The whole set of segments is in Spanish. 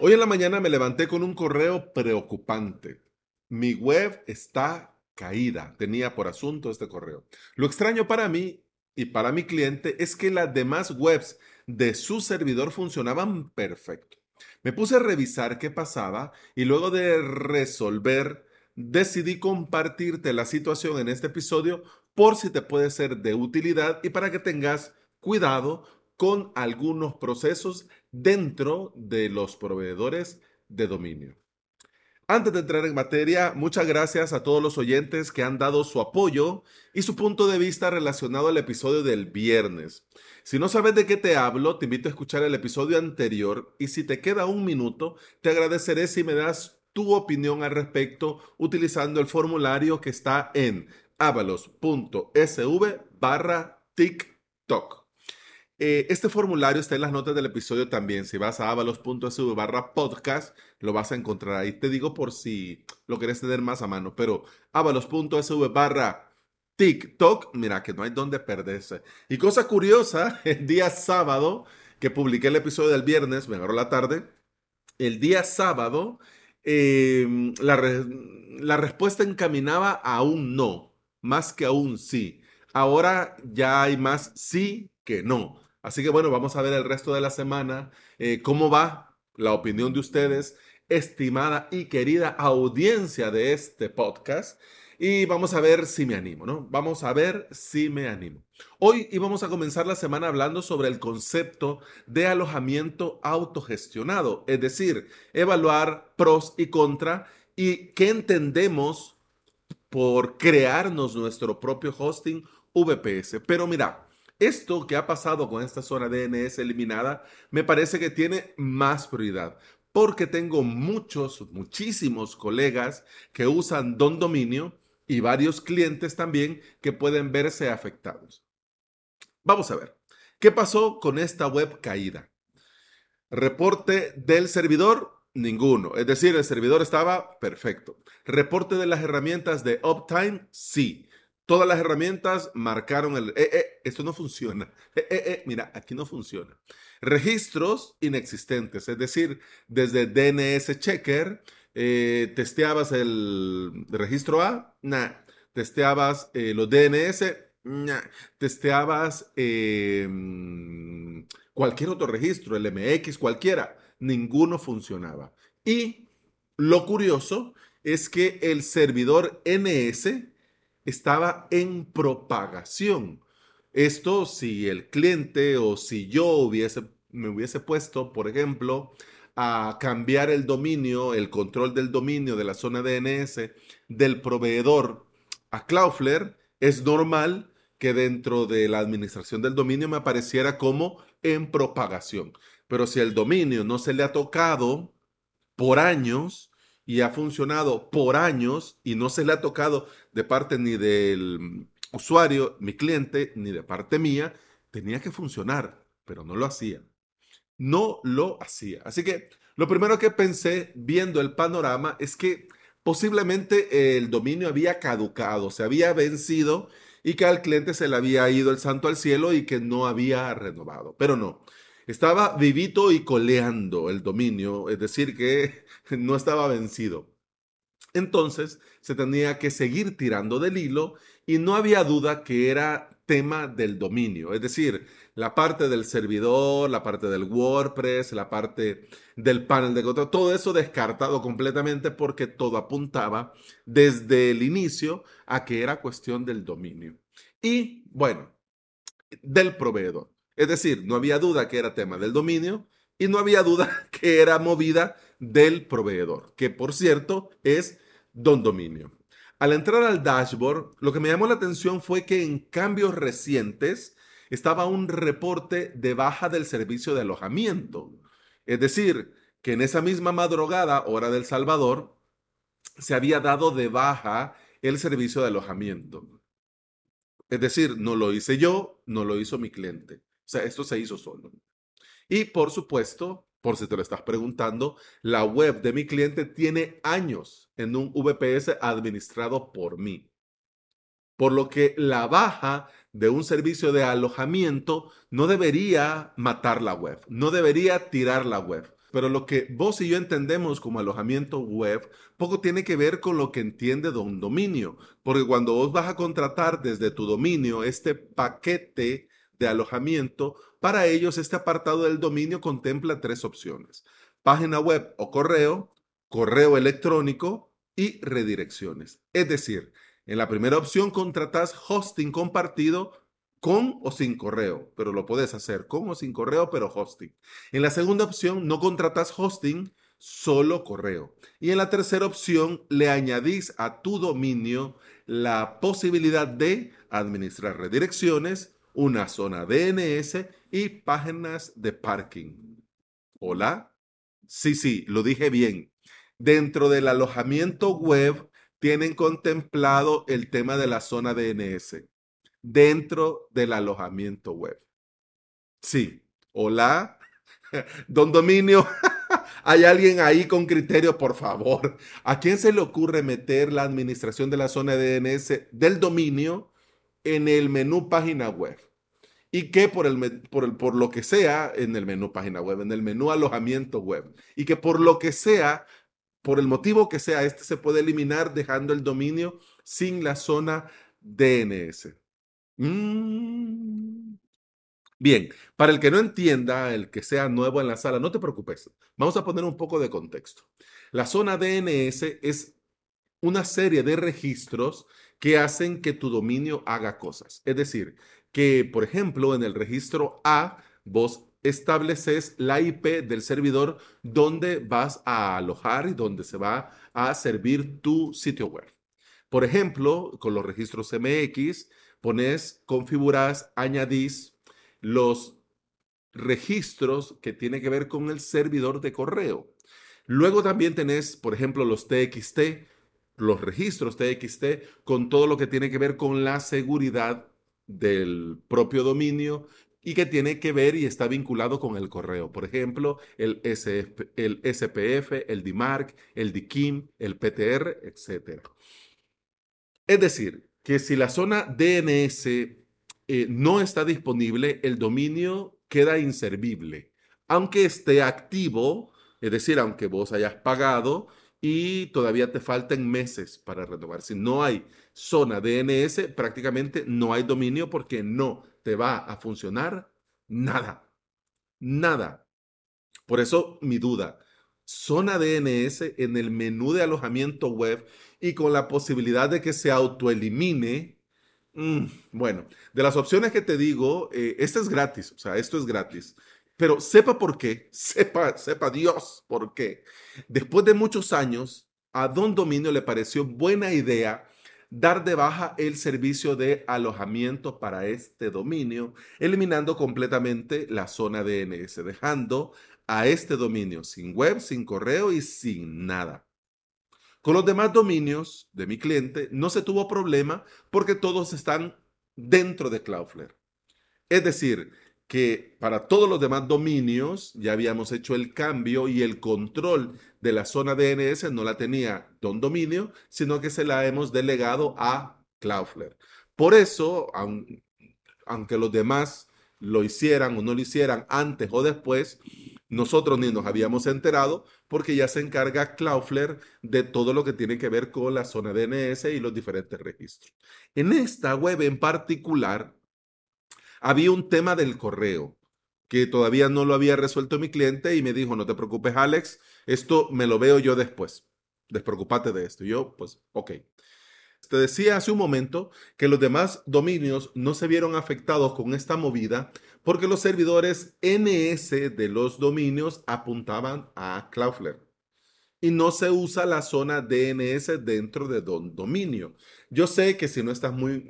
Hoy en la mañana me levanté con un correo preocupante. Mi web está caída, tenía por asunto este correo. Lo extraño para mí y para mi cliente es que las demás webs de su servidor funcionaban perfecto. Me puse a revisar qué pasaba y luego de resolver decidí compartirte la situación en este episodio por si te puede ser de utilidad y para que tengas cuidado con algunos procesos dentro de los proveedores de dominio. Antes de entrar en materia, muchas gracias a todos los oyentes que han dado su apoyo y su punto de vista relacionado al episodio del viernes. Si no sabes de qué te hablo, te invito a escuchar el episodio anterior y si te queda un minuto, te agradeceré si me das tu opinión al respecto utilizando el formulario que está en avalos.sv barra TikTok. Eh, este formulario está en las notas del episodio también. Si vas a avalos.sv barra podcast, lo vas a encontrar ahí. Te digo por si lo querés tener más a mano, pero avalos.sv barra TikTok, mira que no hay donde perderse. Y cosa curiosa, el día sábado que publiqué el episodio del viernes, me agarró la tarde, el día sábado em, la, la respuesta encaminaba a un no, más que a un sí. Ahora ya hay más sí que no. Así que bueno, vamos a ver el resto de la semana eh, cómo va la opinión de ustedes, estimada y querida audiencia de este podcast. Y vamos a ver si me animo, ¿no? Vamos a ver si me animo. Hoy íbamos a comenzar la semana hablando sobre el concepto de alojamiento autogestionado, es decir, evaluar pros y contra y qué entendemos por crearnos nuestro propio hosting VPS. Pero mira, esto que ha pasado con esta zona DNS eliminada me parece que tiene más prioridad porque tengo muchos, muchísimos colegas que usan Don Dominio y varios clientes también que pueden verse afectados. Vamos a ver, ¿qué pasó con esta web caída? Reporte del servidor, ninguno. Es decir, el servidor estaba perfecto. Reporte de las herramientas de Uptime, sí. Todas las herramientas marcaron el, eh, eh, esto no funciona. Eh, mira, aquí no funciona. Registros inexistentes, es decir, desde DNS Checker, testeabas el registro A, nah. Testeabas los DNS. Testeabas cualquier otro registro, el MX, cualquiera. Ninguno funcionaba. Y lo curioso es que el servidor NS, estaba en propagación. Esto si el cliente o si yo hubiese, me hubiese puesto, por ejemplo, a cambiar el dominio, el control del dominio de la zona DNS del proveedor a Cloudflare, es normal que dentro de la administración del dominio me apareciera como en propagación. Pero si el dominio no se le ha tocado por años, y ha funcionado por años y no se le ha tocado de parte ni del usuario, mi cliente, ni de parte mía, tenía que funcionar, pero no lo hacía. No lo hacía. Así que lo primero que pensé viendo el panorama es que posiblemente el dominio había caducado, se había vencido y que al cliente se le había ido el santo al cielo y que no había renovado. Pero no, estaba vivito y coleando el dominio, es decir, que no estaba vencido. Entonces se tenía que seguir tirando del hilo y no había duda que era tema del dominio, es decir, la parte del servidor, la parte del WordPress, la parte del panel de control, todo eso descartado completamente porque todo apuntaba desde el inicio a que era cuestión del dominio. Y bueno, del proveedor. Es decir, no había duda que era tema del dominio y no había duda que era movida del proveedor, que por cierto es Don Dominio. Al entrar al dashboard, lo que me llamó la atención fue que en cambios recientes estaba un reporte de baja del servicio de alojamiento. Es decir, que en esa misma madrugada, hora del Salvador, se había dado de baja el servicio de alojamiento. Es decir, no lo hice yo, no lo hizo mi cliente. O sea, esto se hizo solo. Y por supuesto, por si te lo estás preguntando, la web de mi cliente tiene años en un VPS administrado por mí. Por lo que la baja de un servicio de alojamiento no debería matar la web, no debería tirar la web. pero lo que vos y yo entendemos como alojamiento web poco tiene que ver con lo que entiende un dominio, porque cuando vos vas a contratar desde tu dominio este paquete de alojamiento, para ellos este apartado del dominio contempla tres opciones, página web o correo, correo electrónico y redirecciones. Es decir, en la primera opción contratas hosting compartido con o sin correo, pero lo puedes hacer con o sin correo, pero hosting. En la segunda opción no contratas hosting, solo correo. Y en la tercera opción le añadís a tu dominio la posibilidad de administrar redirecciones, una zona DNS y páginas de parking. ¿Hola? Sí, sí, lo dije bien. Dentro del alojamiento web tienen contemplado el tema de la zona DNS dentro del alojamiento web. Sí, hola, don Dominio, ¿hay alguien ahí con criterio, por favor? ¿A quién se le ocurre meter la administración de la zona DNS del dominio en el menú página web? y que por, el, por, el, por lo que sea en el menú página web, en el menú alojamiento web, y que por lo que sea por el motivo que sea, este se puede eliminar dejando el dominio sin la zona DNS. Mm. Bien, para el que no entienda, el que sea nuevo en la sala, no te preocupes. Vamos a poner un poco de contexto. La zona DNS es una serie de registros que hacen que tu dominio haga cosas. Es decir, que, por ejemplo, en el registro A, vos estableces la IP del servidor donde vas a alojar y donde se va a servir tu sitio web. Por ejemplo, con los registros MX, pones, configuras, añadís los registros que tienen que ver con el servidor de correo. Luego también tenés, por ejemplo, los TXT, los registros TXT con todo lo que tiene que ver con la seguridad del propio dominio y que tiene que ver y está vinculado con el correo. Por ejemplo, el, SPF, el DMARC, el DKIM, el PTR, etc. Es decir, que si la zona DNS eh, no está disponible, el dominio queda inservible. Aunque esté activo, es decir, aunque vos hayas pagado y todavía te falten meses para renovar. Si no hay zona DNS, prácticamente no hay dominio porque no te va a funcionar nada. Nada. Por eso mi duda, zona DNS en el menú de alojamiento web y con la posibilidad de que se autoelimine. Mm, bueno, de las opciones que te digo, eh, es gratis, o sea, esto es gratis. Pero sepa por qué, sepa, sepa Dios por qué. Después de muchos años, a Don Dominio le pareció buena idea dar de baja el servicio de alojamiento para este dominio, eliminando completamente la zona DNS, dejando a este dominio sin web, sin correo y sin nada. Con los demás dominios de mi cliente no se tuvo problema porque todos están dentro de Cloudflare. Es decir, que para todos los demás dominios ya habíamos hecho el cambio y el control de la zona DNS no la tenía Don Dominio, sino que se la hemos delegado a Cloudflare. Por eso, aunque los demás lo hicieran o no lo hicieran antes o después, nosotros ni nos habíamos enterado porque ya se encarga Cloudflare de todo lo que tiene que ver con la zona DNS y los diferentes registros. En esta web en particular, había un tema del correo que todavía no lo había resuelto mi cliente y me dijo, no te preocupes Alex, esto me lo veo yo después, despreocúpate de esto. Yo, pues, ok. Te decía hace un momento que los demás dominios no se vieron afectados con esta movida porque los servidores NS de los dominios apuntaban a Cloudflare y no se usa la zona DNS dentro de don dominio. Yo sé que si no estás muy,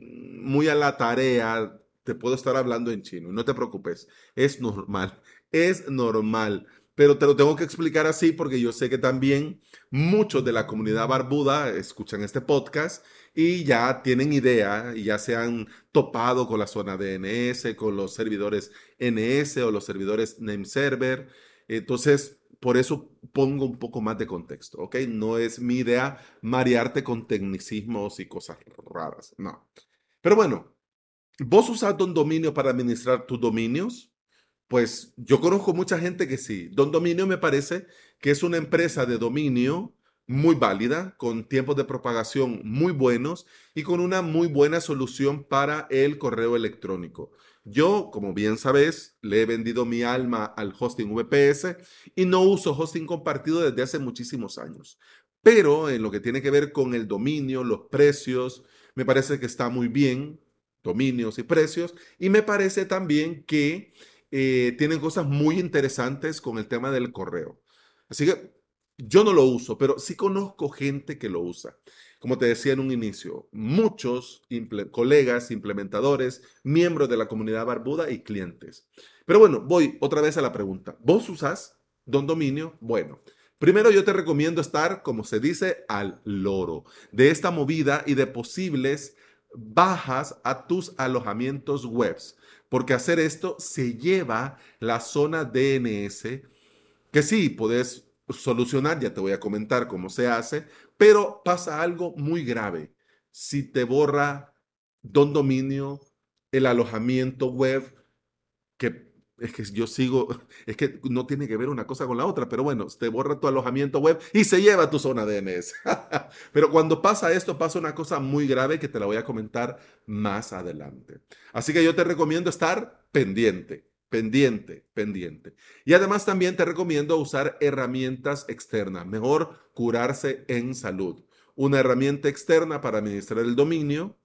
muy a la tarea te puedo estar hablando en chino. No te preocupes, es normal, es normal. Pero te lo tengo que explicar así porque yo sé que también muchos de la comunidad barbuda escuchan este podcast y ya tienen idea y ya se han topado con la zona DNS, con los servidores NS o los servidores name server. Entonces, por eso pongo un poco más de contexto, ¿ok? No es mi idea marearte con tecnicismos y cosas raras, no. Pero bueno, ¿Vos usas un dominio para administrar tus dominios? Pues yo conozco mucha gente que sí. Don Dominio me parece que es una empresa de dominio muy válida, con tiempos de propagación muy buenos y con una muy buena solución para el correo electrónico. Yo, como bien sabes, le he vendido mi alma al hosting VPS y no uso hosting compartido desde hace muchísimos años. Pero en lo que tiene que ver con el dominio, los precios, me parece que está muy bien, dominios y precios, y me parece también que eh, tienen cosas muy interesantes con el tema del correo. Así que yo no lo uso, pero sí conozco gente que lo usa. Como te decía en un inicio, muchos colegas, implementadores, miembros de la comunidad barbuda y clientes. Pero bueno, voy otra vez a la pregunta. ¿Vos usás Don Dominio? Bueno, primero yo te recomiendo estar, como se dice, al loro de esta movida y de posibles bajas a tus alojamientos webs, porque hacer esto se lleva la zona DNS, que sí, puedes solucionar, ya te voy a comentar cómo se hace, pero pasa algo muy grave. Si te borra Don Dominio, el alojamiento web, que es que yo sigo, es que no tiene que ver una cosa con la otra, pero bueno, te borra tu alojamiento web y se lleva tu zona DNS. pero cuando pasa esto, pasa una cosa muy grave que te la voy a comentar más adelante. Así que yo te recomiendo estar pendiente pendiente, pendiente. Y además también te recomiendo usar herramientas externas. Mejor curarse en salud. Una herramienta externa para administrar el dominio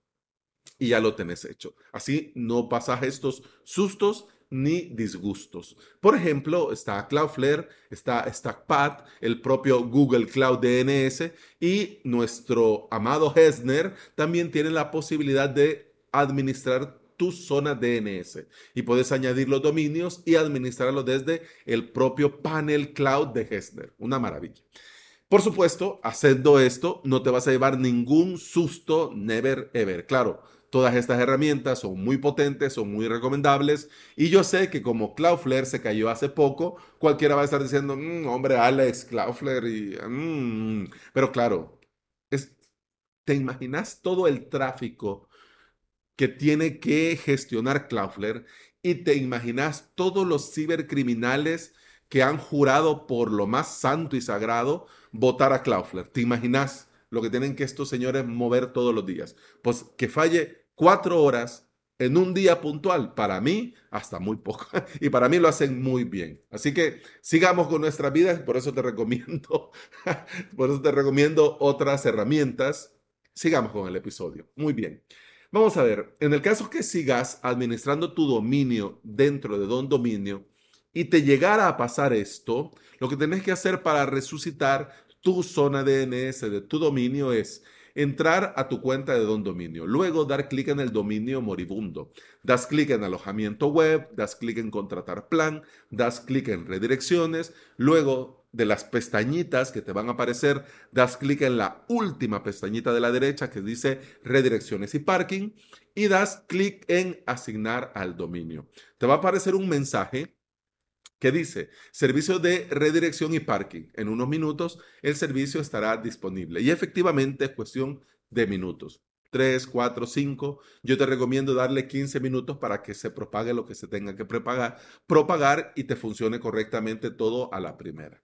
y ya lo tenés hecho. Así no pasas estos sustos ni disgustos. Por ejemplo, está Cloudflare, está StackPath, el propio Google Cloud DNS y nuestro amado Hesner también tiene la posibilidad de administrar tu zona DNS y puedes añadir los dominios y administrarlo desde el propio panel cloud de Hessner. Una maravilla. Por supuesto, haciendo esto, no te vas a llevar ningún susto, never ever. Claro, todas estas herramientas son muy potentes, son muy recomendables. Y yo sé que como Cloudflare se cayó hace poco, cualquiera va a estar diciendo, mm, hombre, Alex, Cloudflare. Mm". Pero claro, es, ¿te imaginas todo el tráfico que tiene que gestionar Cloudflare y te imaginas todos los cibercriminales que han jurado por lo más santo y sagrado votar a Cloudflare. ¿Te imaginas lo que tienen que estos señores mover todos los días? Pues que falle cuatro horas en un día puntual, para mí, hasta muy poco. Y para mí lo hacen muy bien. Así que sigamos con nuestra vida. Por eso te recomiendo, por eso te recomiendo otras herramientas. Sigamos con el episodio. Muy bien. Vamos a ver, en el caso que sigas administrando tu dominio dentro de Don Dominio y te llegara a pasar esto, lo que tenés que hacer para resucitar tu zona DNS de tu dominio es entrar a tu cuenta de Don Dominio, luego dar clic en el dominio moribundo, das clic en alojamiento web, das clic en contratar plan, das clic en redirecciones, luego de las pestañitas que te van a aparecer, das clic en la última pestañita de la derecha que dice redirecciones y parking y das clic en asignar al dominio. Te va a aparecer un mensaje que dice servicio de redirección y parking. En unos minutos el servicio estará disponible y efectivamente es cuestión de minutos. 3, 4, 5. Yo te recomiendo darle 15 minutos para que se propague lo que se tenga que propagar, propagar y te funcione correctamente todo a la primera.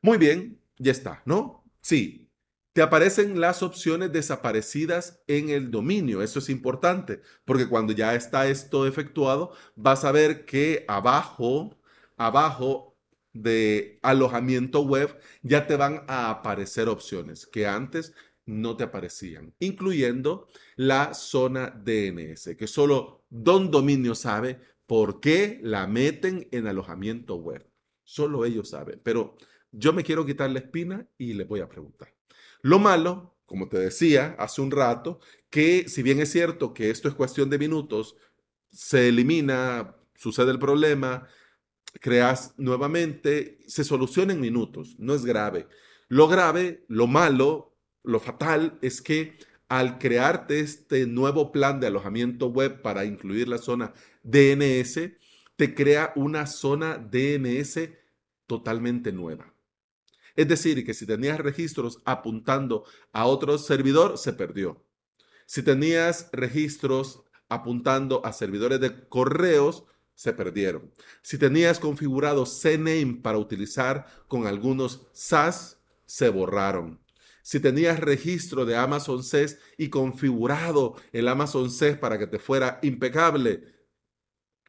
Muy bien, ya está, ¿no? Sí, te aparecen las opciones desaparecidas en el dominio. Eso es importante, porque cuando ya está esto efectuado, vas a ver que abajo, abajo de alojamiento web, ya te van a aparecer opciones que antes no te aparecían, incluyendo la zona DNS, que solo Don Dominio sabe por qué la meten en alojamiento web. Solo ellos saben, pero yo me quiero quitar la espina y le voy a preguntar. Lo malo, como te decía hace un rato, que si bien es cierto que esto es cuestión de minutos, se elimina, sucede el problema, creas nuevamente, se soluciona en minutos, no es grave. Lo grave, lo malo, lo fatal es que al crearte este nuevo plan de alojamiento web para incluir la zona DNS, te crea una zona DNS totalmente nueva. Es decir, que si tenías registros apuntando a otro servidor, se perdió. Si tenías registros apuntando a servidores de correos, se perdieron. Si tenías configurado CNAME para utilizar con algunos SaaS, se borraron. Si tenías registro de Amazon SES y configurado el Amazon SES para que te fuera impecable,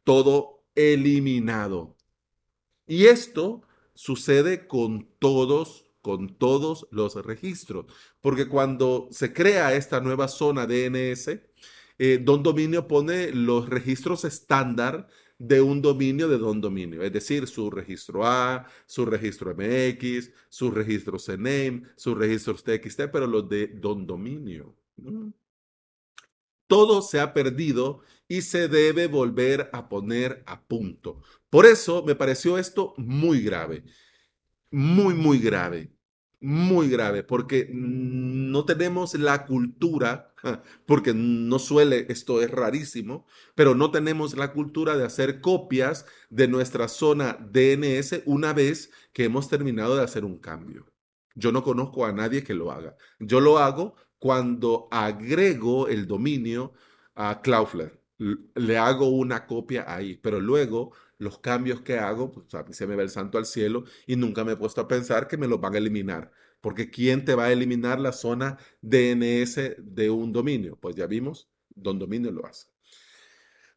todo eliminado. Y esto sucede con todos con todos los registros, porque cuando se crea esta nueva zona DNS, eh, Don Dominio pone los registros estándar de un dominio de Don Dominio, es decir, su registro A, su registro MX, sus registros CNAME, sus registros TXT, pero los de Don Dominio. Todo se ha perdido y se debe volver a poner a punto. Por eso me pareció esto muy grave, muy, muy grave muy grave porque no tenemos la cultura, porque no suele, esto es rarísimo, pero no tenemos la cultura de hacer copias de nuestra zona DNS una vez que hemos terminado de hacer un cambio. Yo no conozco a nadie que lo haga. Yo lo hago cuando agrego el dominio a Cloudflare. Le hago una copia ahí, pero luego los cambios que hago, pues a se me va el santo al cielo y nunca me he puesto a pensar que me los van a eliminar. Porque ¿quién te va a eliminar la zona DNS de un dominio? Pues ya vimos, Don Dominio lo hace.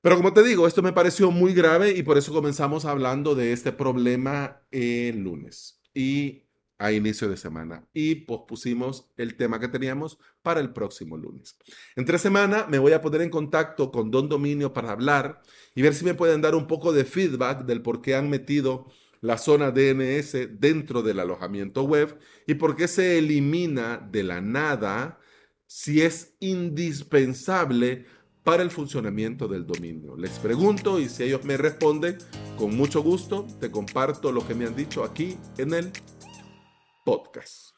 Pero como te digo, esto me pareció muy grave y por eso comenzamos hablando de este problema el lunes. Y a inicio de semana y pospusimos el tema que teníamos para el próximo lunes. Entre semana me voy a poner en contacto con Don Dominio para hablar y ver si me pueden dar un poco de feedback del por qué han metido la zona DNS dentro del alojamiento web y por qué se elimina de la nada si es indispensable para el funcionamiento del dominio. Les pregunto y si ellos me responden, con mucho gusto te comparto lo que me han dicho aquí en el podcast.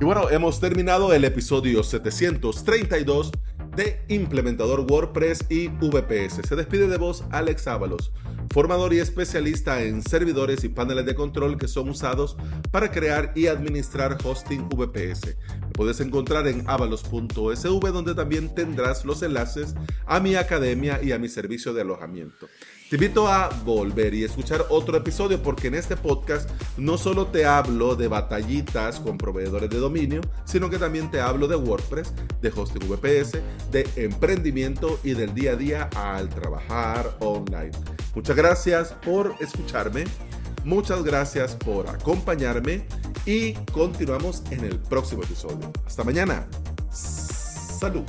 Y bueno, hemos terminado el episodio 732 de Implementador WordPress y VPS. Se despide de vos Alex Ábalos, formador y especialista en servidores y paneles de control que son usados para crear y administrar hosting VPS. Me puedes encontrar en avalos.sv donde también tendrás los enlaces a mi academia y a mi servicio de alojamiento. Te invito a volver y escuchar otro episodio porque en este podcast no solo te hablo de batallitas con proveedores de dominio, sino que también te hablo de WordPress, de hosting VPS, de emprendimiento y del día a día al trabajar online. Muchas gracias por escucharme, muchas gracias por acompañarme y continuamos en el próximo episodio. Hasta mañana. Salud.